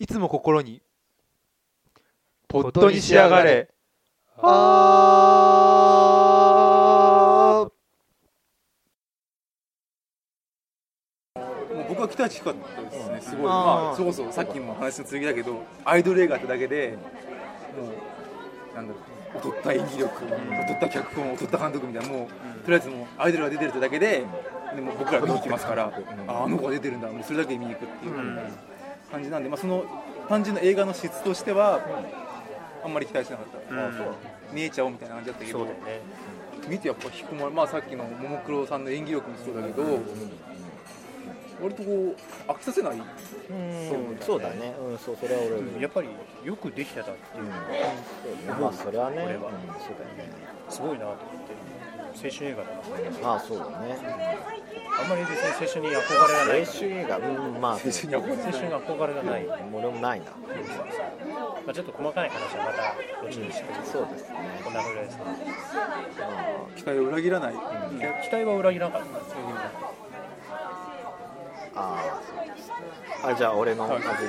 いつも心にポットに仕上がれ。あもう僕は期待値低かったですね、すごい、まあ、それこそさっきも話の続きだけど、アイドル映画ってだけで、もう、なんだろう、劣った演技力、劣った脚本、劣った監督みたいな、もう、とりあえずもう、アイドルが出てるってだけで、でも僕ら見に行きますから、ああの子が出てるんだ、もうそれだけで見に行くっていう感じなんで、まあ、その単純な映画の質としては、あんまり期待しなかった、見えちゃおうみたいな感じだったけど、見てやっぱ引き込まれ、まあ、さっきのももクロさんの演技力もそうだけど、割とこう飽きさせない、うん。そうだね。うんそうそれは俺も。やっぱりよくできてたっていうのがうん。まあそれはね。俺は。うんそうだよね。すごいなと思って。青春映画だなまあそうだねあんまり別に青春に憧れがない青春映画？うんまあ。青春に憧れがない、ま俺もないな。あ、ちょっと細かい話はまた後にして。そうですね。こんなぐらいですね期待を裏切らない、期待は裏切らなかったああそうですね。あじゃあ俺のはいまず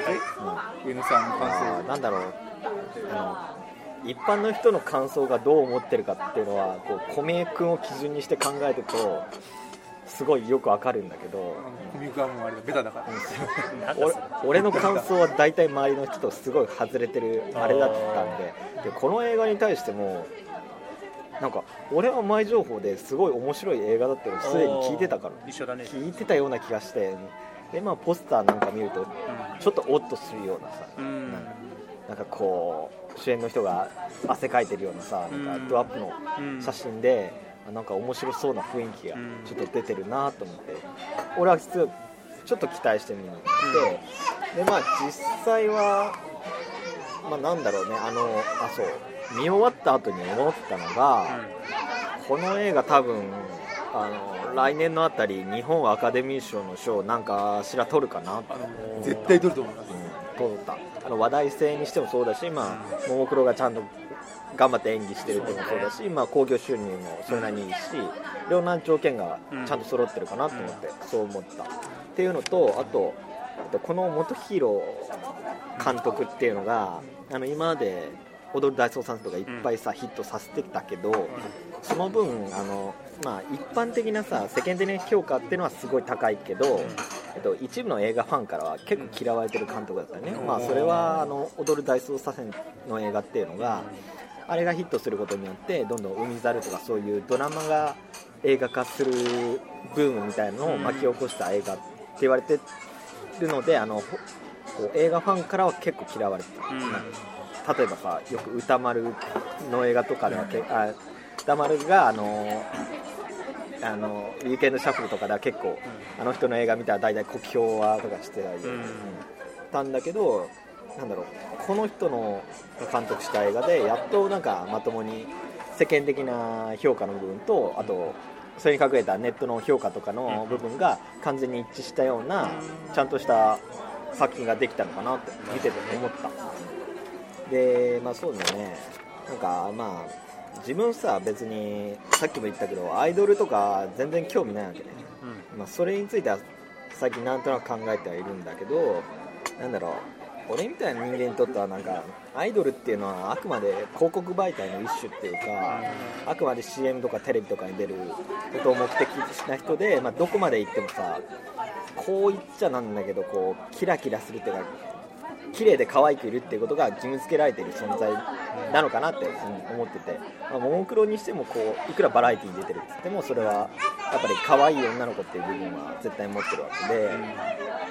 うん。上野さんの感あーなんだろう。あの一般の人の感想がどう思ってるかっていうのはこう小宮君を基準にして考えるとすごいよくわかるんだけど想、コミュークはもうあれだ、ベタだから、俺の感想は大体周りの人とすごい外れてるあれだったんででこの映画に対してもなんか俺は前情報ですごい面白い映画だってすでに聞いてたから一緒だね。聞いてたような気がしてでまあポスターなんか見るとちょっとオッとするようなさ、うん。なんかこう主演の人が汗かいてるようなさなんかドアップの写真で、あなんか面白そうな雰囲気がちょっと出てるなと思って、俺は実はちょっと期待してみに行って、でまあ実際はまあなんだろうね。あのあそう。見終わった後に思ったのが、この映画多分あの来年のあたり日本アカデミー賞の賞なんかしら取るかな絶対取ると思います、通った。あの話題性にしてもそうだし、まあ、ももクロがちゃんと頑張って演技してるってもそうだし、まあ、興行収入もそれなりにいいし、いろんな条件がちゃんと揃ってるかなと思って、そう思ったっていうのとあとこの元ヒーロー監督っていうのがあの今まで踊る大捜査線とかいっぱいさ、ヒットさせてきたけど、その分あの、まあ、一般的なさ世間的な評価っていうのはすごい高いけど、えっと、一部の映画ファンからは結構嫌われてる監督だったよね、まあ、それはあの踊る大捜査線の映画っていうのがあれがヒットすることによってどんどん海猿とかそういうドラマが映画化するブームみたいなのを巻き起こした映画って言われてるのであのほこう映画ファンからは結構嫌われてた、例えばさよく歌丸の映画とかではけあ歌丸があのあのウィークエンドシャッフルとかでは結構、あの人の映画見たら大体酷評はとかしてたり、うん。たんだけどなんだろう。この人の監督した映画でやっとなんかまともに世間的な評価の部分とあとそれに隠れたネットの評価とかの部分が完全に一致したようなちゃんとした作品ができたのかなって見てて思った。でまあそうだね。なんかまあ自分さ別にさっきも言ったけどアイドルとか全然興味ないわけ。ね、まあ、それについては最近なんとなく考えてはいるんだけどなんだろう俺みたいな人間にとってはなんかアイドルっていうのはあくまで広告媒体の一種っていうかあくまで CM とかテレビとかに出ることを目的としな人で、まあ、どこまで行ってもさこう言っちゃなんだけどこうキラキラするっていうか綺麗で可愛くいるっていうことが義務付けられてる存在なのかなって思ってて、まあ、ももクロにしてもこういくらバラエティーに出てるって言ってもそれはやっぱり可愛い女の子っていう部分は絶対持ってるわけで、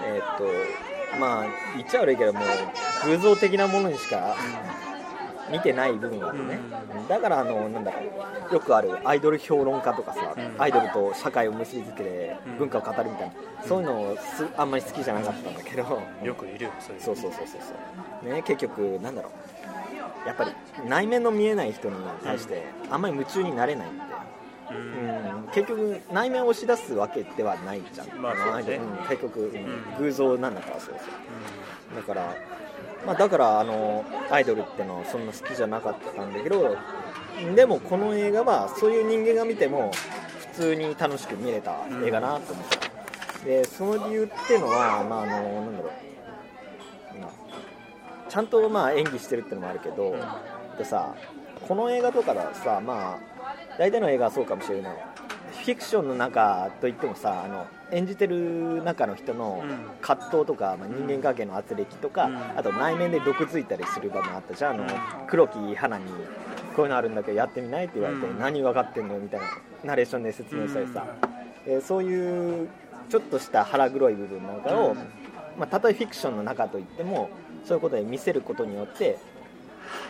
えーっとまあ言っちゃ悪いけどもう偶像的なものにしか見てない部分があるね、だからあのなんだろう。よくあるアイドル評論家とかさ、アイドルと社会を結びつけて文化を語るみたいな、そういうのすあんまり好きじゃなかったんだけど、よくいるよそういうそうそうそうそうね結局なんだろう。やっぱり内面の見えない人に対してあんまり夢中になれないうん、結局内面を押し出すわけではないじゃん、まあね。うん。結局、うん。偶像なんだからそうそうだからまあ、だからあのアイドルってのはそんな好きじゃなかったんだけどでもこの映画はそういう人間が見ても普通に楽しく見れた映画なと思った、でその理由っていうのは、まあ、あのなんだろう。なちゃんとまあ演技してるってのもあるけど、でさこの映画とかだとさまあ大体の映画はそうかもしれない。フィクションの中といってもさあの演じてる中の人のうん。葛藤とか、まあ、人間関係の圧力とか、うん。あと内面で毒づいたりする場面あったじゃん。あの黒木花にこういうのあるんだけどやってみないって言われて、うん。何分かってんのみたいなナレーションで説明されてさ、えーそういうちょっとした腹黒い部分なんかを、まあ、たとえフィクションの中といってもそういうことで見せることによって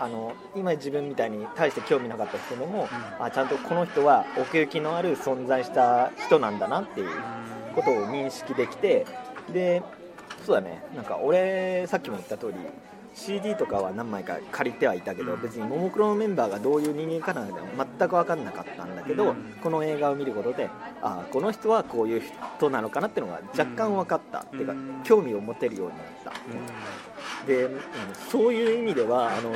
あの今自分みたいに大して興味なかった人でも、あちゃんとこの人は奥行きのある存在した人なんだなっていうことを認識できてでそうだね。なんか俺さっきも言った通り CD とかは何枚か借りてはいたけど、別にももクロのメンバーがどういう人間かなんて全く分かんなかったんだけど、うん。この映画を見ることであこの人はこういう人なのかなっていうのが若干分かった、っていうかうん興味を持てるようになった、で、うんそういう意味ではあの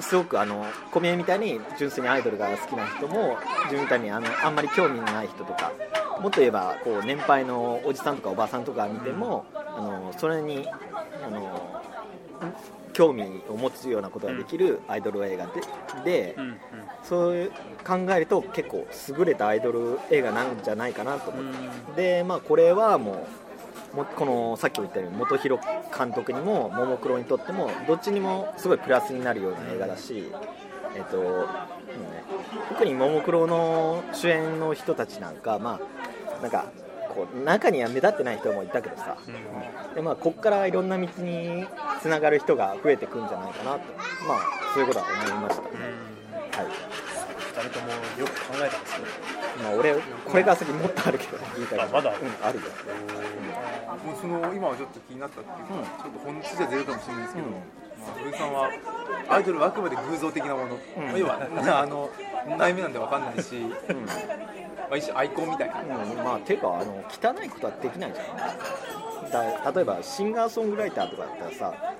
すごくあの小宮みたいに純粋にアイドルが好きな人も自分みたいにあのあんまり興味のない人とかもっと言えばこう年配のおじさんとかおばさんとか見ても、あのそれにあの興味を持つようなことができるアイドル映画でで、うんうん。そういう考えると結構優れたアイドル映画なんじゃないかなと思って、でまあこれはもうもこのさっきも言ったように本広監督にもももクロにとってもどっちにもすごいプラスになるような映画だし、えっとうんね、特にももクロの主演の人たちなんかまあなんかこう中には目立ってない人もいたけどさ、でまあ、ここからいろんな道につながる人が増えてくんじゃないかなと、まあ、そういうことは思いましたね、はい二人ともよく考えたんですねまあ、俺、これから先もっとあるけど、言いたいことあまだあるうん、あるよ、もうその今はちょっと気になったっていうか、うんちょっと本質じゃ出るかもしれないですけど、うんまあ、土井さんはアイドルはあくまで偶像的なもの、うんま要はあの内面なんで分かんないし、うんまあ、一種アイコンみたいな、うん、まあ、ていうかあの、汚いことはできないじゃん、だ例えばシンガーソングライターとかだったらさ、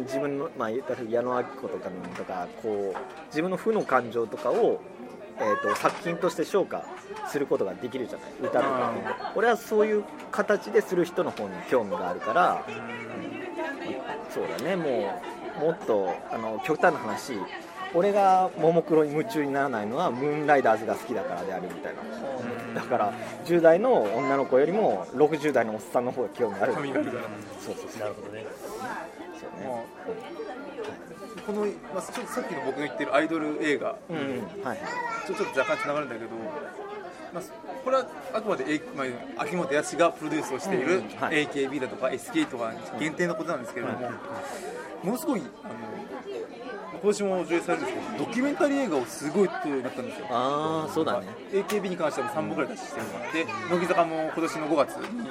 自分の、まあ、言ったら矢野明子とかのとかこう、自分の負の感情とかを、えー、と作品として昇華することができるじゃない、歌とか俺はそういう形でする人の方に興味があるから、そうだね、もう、もっとあの極端な話、俺がももクロに夢中にならないのは、ムーンライダーズが好きだからであるみたいな、だから10代の女の子よりも60代のおっさんの方が興味ある、そうそうそう。なるほどねまね、あ、この、まあ、ちょっとさっきの僕が言ってるアイドル映画、うん、うん、はい、ちょちょっと若干つながるんだけど、まあ、これはあくまで、A まあ、秋元康がプロデュースをしている AKB だとか SK とか限定のことなんですけれども、ものすごいあの今年も上映されるんですけどドキュメンタリー映画をすごい撮るようになったんですよ。ああ、そうだね、AKB に関しては3本ぐらい出してるので乃木坂も今年の5月に、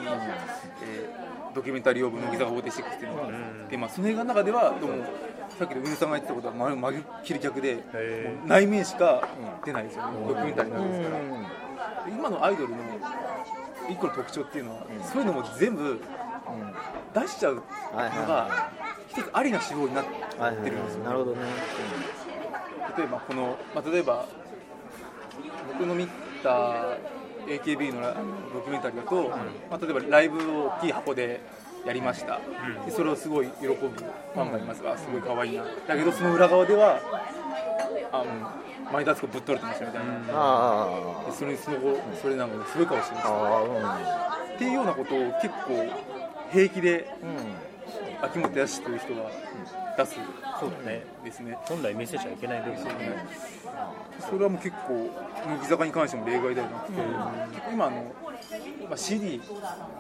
えードキュメンタリーオブ乃木坂46っていうのがあって、まあ、その映画の中ではどうもさっきの宇野さんが言ってたことはままるっきり逆で内面しか出ないですよね、ドキュメンタリーうなんですから。今のアイドルの一個の特徴っていうのは、そういうのも全部出しちゃうのはいはいがは一つありな手法になってはいはいるんですよ、なるほどね、例えばこの、まあ、例えば僕の見た AKB のラあのドキュメンタリーだと、まあ、例えばライブを大きい箱でやりました、でそれをすごい喜ぶファンがいます。が、すごい可愛いな。だけどその裏側ではあの前田敦子ぶっ取れてましたみたいな、あでそれその後それなんかすごい顔してまあ、した。ああ、っていうようなことを結構平気でうん、うん。秋元康という人が出すそうだねですね。本来見せちゃいけない部分ねそれはもう結構乃木坂に関しても例外ではなくて、結構今あの、まあ、CD いっ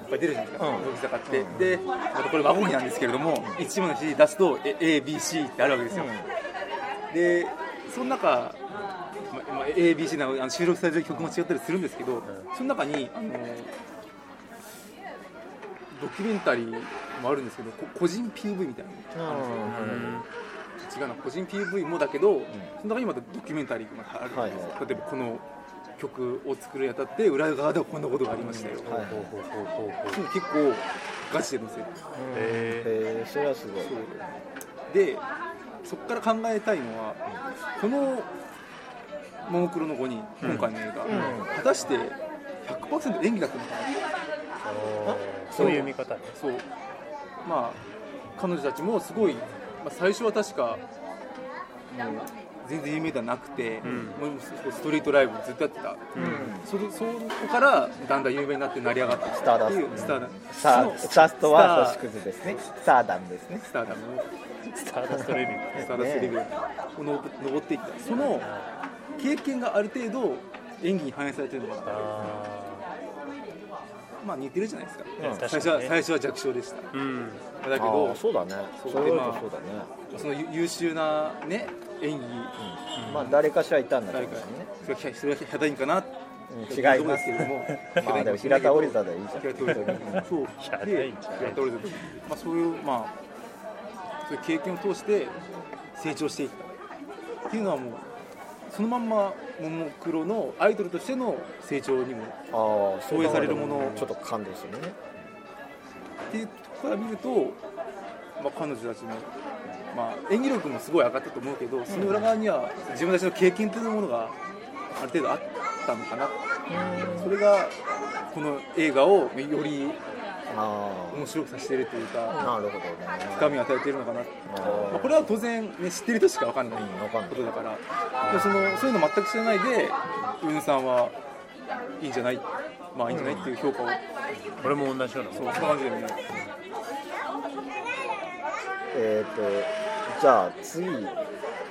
ぱい出るじゃないですか、うん。乃木坂って、でまたこれ和語になんですけれども一部の CD 出すとえ ABC ってあるわけですよ、でその中、ABC なあの収録されてる曲も違ったりするんですけど、その中にあのドキュメンタリーもあるんですけどこ個人 PV みたいな。の違うな個人 PV もだけど、その中にまたドキュメンタリーがあるんです、はいはい。例えばこの曲を作るにあたって裏側ではこんなことがありましたよ、はい。結構ガチで載せるへえー、それはすごい。でそこから考えたいのは、このももクロの5人、今回の映画、うん。果たして100%演技だったのかな。そういう見方ね。そうまあ彼女たちもすごい、まあ、最初は確かもう全然有名ではなくて、ん。もうストリートライブずっとやってた、そそこからだんだん有名になって成り上がってきスターダストっていうスター。ダスタースターストは星屑ですねスターダムですねスターダムスターダストレビュースターダストレベルをの登っていったその経験がある程度演技に反映されてるのかなあまあ似てるじゃないですか、うん。最初は最初は弱小でした。ーうん。だけあどーそうだね。そうだね。その優優秀なね演技。まあ誰かしらいたんだけどね。それはそれはヒャダインかなうん。違います。けれどもまあでも平田織田でいいじゃん。平田織田そう。平田織田。まあそういうまあそういう経験を通して成長していった。っていうのはもうそのまんまももクロのアイドルとしての成長にも投影されるもの。をちょっと感動するね。っていうところから見ると、まあ、彼女たちの、まあ、演技力もすごい上がったと思うけどその裏側には自分たちの経験というものがある程度あったのかな。それがこの映画をよりあ面白くさせているというあかなるほどね。深みを与えているのかな、あまあ、これは当然、ね、知ってる人しか分かんないうんわかんない。ことだから。でそのそういうの全く知らないでウンさんはいいんじゃない？まあいいんじゃないっていう評価を、俺も同じようなそうそんな感じでね。えっ、とじゃあ次。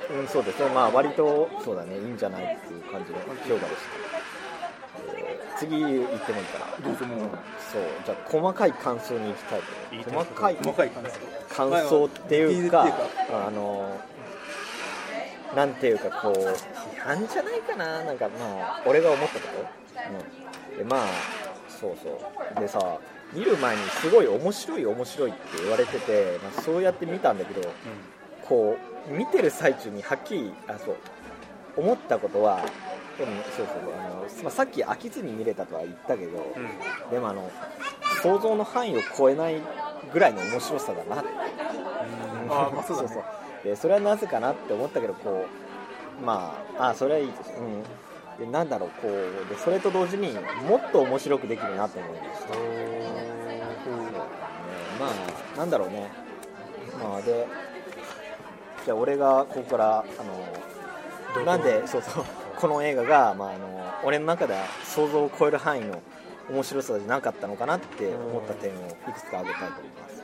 うんそうですね。まあ割とそうだね。いいんじゃないっていう感じの評価でした、えー次言ってもいいかなどうぞもうそう。じゃあ細かい感想に行きたい細かい。細かい感想。っていうかまあのなんていうかこう批判じゃないかな。なんかまあ俺が思ったこと、うん、でまあそうそう。でさ見る前にすごい面白い面白いって言われてて、まあ、そうやって見たんだけどこう見てる最中にはっきりあそう。思ったことはでもそうそうあの、まあ、さっき飽きずに見れたとは言ったけど、うん。うんでもあの想像の範囲を超えないぐらいの面白さだなって。あーまあそうだね。そうでそれはなぜかなって思ったけどこうまああそれはいいです。うん。でなんだろうこうでそれと同時にもっと面白くできるなと思いましたそうね。まあなんだろうね。まあでじゃあ俺がここからあのなんでそうそうこの映画が、まあ、あの俺の中では想像を超える範囲の面白さじゃなかったのかなって思った点をいくつか挙げたいと思います。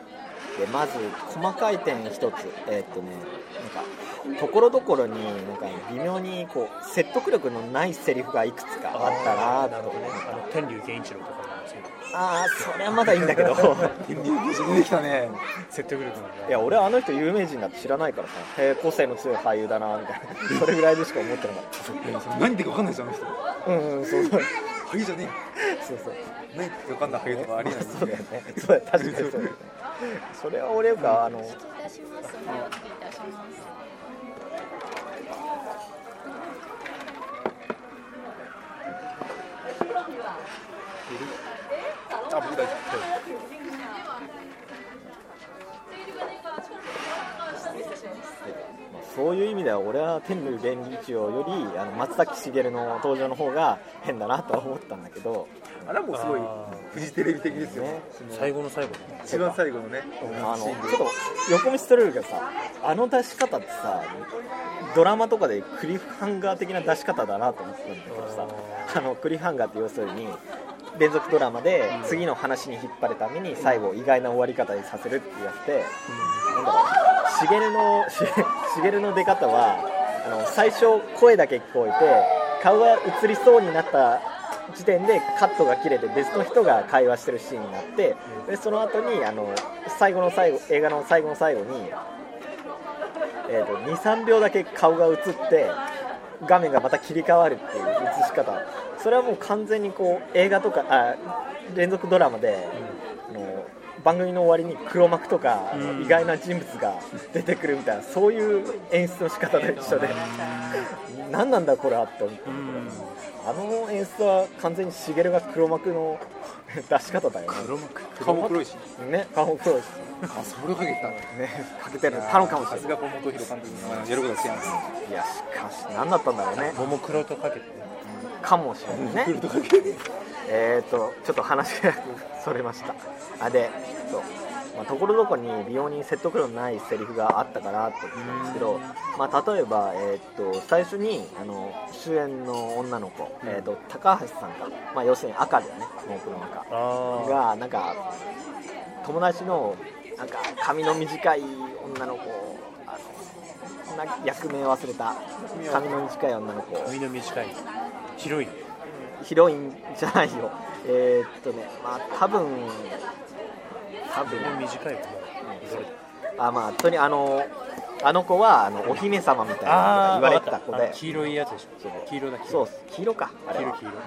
でまず細かい点の一つえーっとねなんかところどころになんか微妙にこう説得力のないセリフがいくつかあったなと思って天竜源一郎とかもそうああそれはまだいいんだけど。天竜技術出てきたね。説得力いや俺はあの人有名人だって知らないからさ。へえ個性の強い俳優だなみたいな。それぐらいでしか思ってなかっ何言ってるか分かんないじゃんあの人。たうんうんそう。そう俳優じゃねそうそう。え何言ってるか分かんない俳優とかありえない。そうだよね。そうだよ確かにそうだよね。それは俺よくあのいたします。お願いいたします。あ僕大丈まあそういう意味では俺は天竜源一郎よりあの松崎しげるの登場の方が変だなとは思ったんだけど。夫あれはもうすごいあフジテレビ的ですよね。最後の最後。に一番最後のね。あのちょっと横道それるけどさあの出し方ってさドラマとかでクリフハンガー的な出し方だなと思ったんだけどさあのクリフハンガーって要するに連続ドラマで次の話に引っ張るために最後意外な終わり方にさせるっていうやつで、なんだろうしげるのしげるの出方はあの最初声だけ聞こえて顔が映りそうになった時点でカットが切れて別の人が会話してるシーンになってでその後にあの最後の最後映画の最後の最後に、えー、と23秒だけ顔が映って画面がまた切り替わるっていう映し方。それはもう完全にこう映画とかあ連続ドラマで、あの番組の終わりに黒幕とか、意外な人物が出てくるみたいなそういう演出の仕方と一緒で、何なんだこれはって思って、あの演出は完全にしげるが黒幕の 出し方だよね。黒幕？顔も黒いし。ね顔も黒いし。あそれをかけてた。ねかけてる。たのかもしれない。さすが本本弘監督のやることは違いますいやしかし何だったんだろうね。ももクロとかけて。ねかもしれないね。えーとちょっと話がそれました。あでそう。まあ、ところどころに美容に説得力のないセリフがあったかなと思ったんですけど、まあ、例えば、えーっと最初にあの主演の女の子、えーっと高橋さんか、まあ、要するに赤だよねモープの赤。あがなんか友達のなんか髪の短い女の子あのな役名忘れた。髪の短い女の子。あ髪の短い広い。ヒロインじゃないよ。えーっとねまあ多分多分。短い子それあまあとにあのあの子はあのお姫様みたいなあ言われたあてた。子で黄色いやつでしょ。黄色だ黄そう色黄色かあれは。黄色黄色。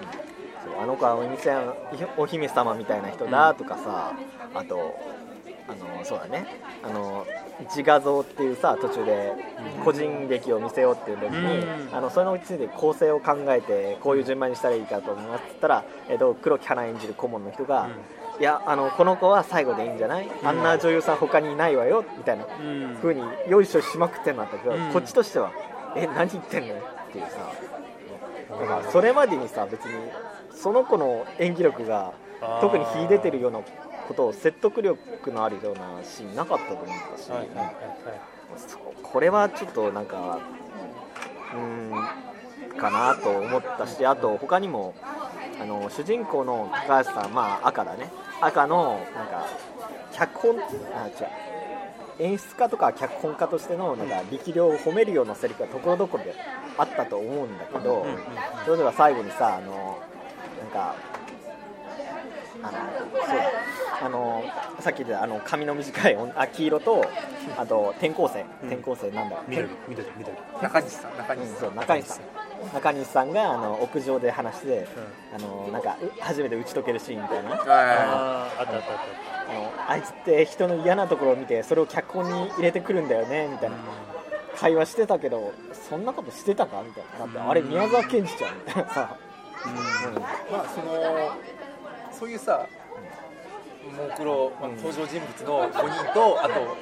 そうあの子はお店お姫様みたいな人だとかさ、あとあのそうだね。あの自画像っていうさ途中で個人劇を見せようっていう時に、うん。あのそれについて構成を考えてこういう順番にしたらいいかと思いますって言ったら、えっと黒木華演じる顧問の人が、いやあのこの子は最後でいいんじゃない、あんな女優さん他にいないわよみたいなうん。風によいしょしまくってんだったけど、うん。こっちとしてはえ何言ってんの？っていうさだからそれまでにさ別にその子の演技力が特に秀でてるようなことを説得力のあるようなシーンなかったと思ったし、はいはいはいはい。そうこれはちょっとなんかうーんかなと思ったしあと他にもあの主人公の高橋さんまあ赤だね。赤のなんか脚本あ違う。演出家とか脚本家としてのなんか力量を褒めるようなセリフがところどころであったと思うんだけど、うんうん例えば最後にさあのなんかあのそうだあのさっき言ったあの髪の短い女あ黄色とあと転校生。うん。転校生なんだ、緑緑緑。中西さん中うん西さん。そう中西さん。中西さんがあの屋上で話して、あのなんかう初めて打ち解けるシーンみたいな。はあああったあったあっあのあいつって人の嫌なところを見てそれを脚本に入れてくるんだよねみたいな。会話してたけどそんなことしてたかみたいな。だってあれ宮沢賢治ちゃんみたいなさ、うん。いまあそのそういうさモークロ、まあ、登場人物の5人とあと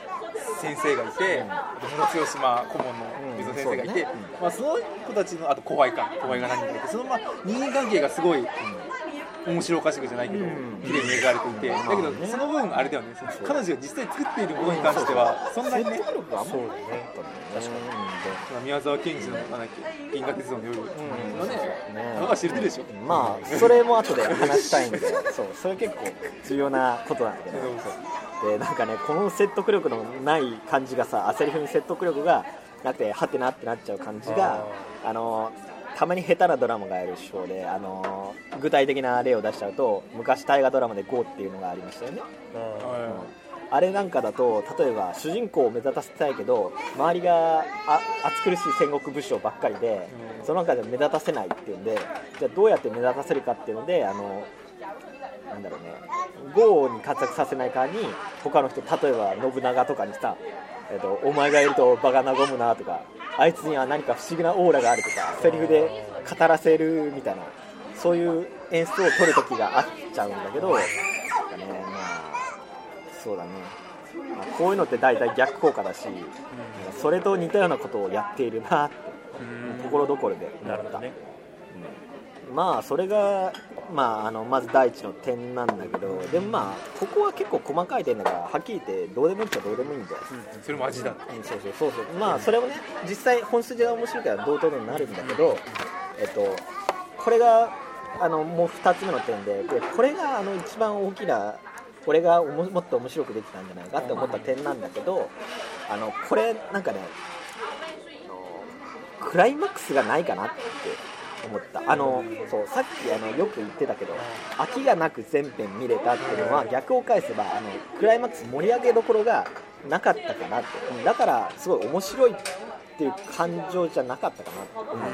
先生がいて、うん。あと室津島顧問の水野先生がいて、うんそうだねまあ、その子たちのあと後輩か後輩が何人かいてそのまあ人間関係がすごい面白おかしくじゃないけど、うん。綺麗に描かれていて、うんだけどその分あれだよね。彼女が実際作っているものに関してはそんなにね。宮沢賢治のなん銀河鉄道の夜、うん。まあね。ね。我が知れてるでしょ。まあそれも後で話したいんでそうそれ結構重要なことなんだけどでなんかねこの説得力のない感じがさセリフに説得力がなくてはてなってなっちゃう感じがあのたまに下手なドラマがやる手法であの具体的な例を出しちゃうと昔大河ドラマで GO っていうのがありましたよね。ああれなんかだと例えば主人公を目立たせたいけど周りがあ暑苦しい戦国武将ばっかりでその中で目立たせないっていうんでじゃあどうやって目立たせるかっていうのであのなんだろうね。豪に活躍させない代わりに他の人例えば信長とかにさ、えっとお前がいると場が和むなとかあいつには何か不思議なオーラがあるとかセリフで語らせるみたいなそういう演出を取る時があっちゃうんだけどねまあそうだね、まあこういうのって大体逆効果だし、それと似たようなことをやっているなってところどころで思った、なるほどね。うんまあそれが、まあ、あのまず第一の点なんだけどでもまあここは結構細かい点だからはっきり言ってどうでもいいっちゃどうでもいいんだよ、それも味だ。うんそうそうそうそう。まあそれもね実際本筋が面白いから同等になるんだけどえっとこれがあのもう2つ目の点ででこれがあの一番大きな俺がおももっと面白くできたんじゃないかって思った点なんだけどあのこれなんかねクライマックスがないかなって思った。あのそうさっきあのよく言ってたけど飽きがなく全編見れたっていうのは逆を返せばあのクライマックス盛り上げどころがなかったかなって。うんだからすごい面白いっていう感情じゃなかったかなって。思う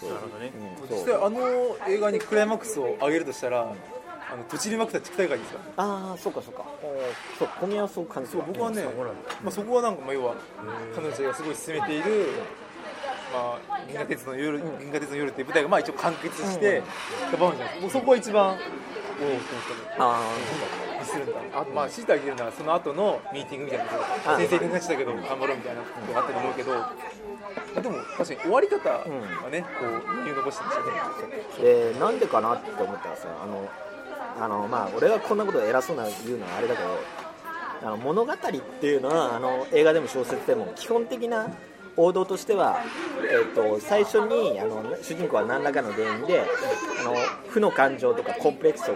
そう。なるほどね。うんそう実際あの映画にクライマックスを上げるとしたら、あの土地リマクタ地区大会ですよああそうかそうか。そう小宮はそう感じたそう僕はね、まあ、そこはなんかまあ要は彼女がすごい進めている、まあ、銀河鉄の夜、銀河鉄の夜っていう舞台がまあ一応完結して、た場面じゃないですかもうそこが一番おおって思ったねあミスるんだあとまあ強いてあげるならその後のミーティングみたいなあ先生になったけど頑張ろうみたいなことがあったと思うけどでも確かに終わり方はね、こう余裕残してましたね。でなんでかなって思ったらさあのあのまあ俺がこんなこと偉そうな言うのはあれだけどあの物語っていうのはあの映画でも小説でも基本的な王道としては、えー、と最初にあの主人公は何らかの原因であの負の感情とかコンプレックスを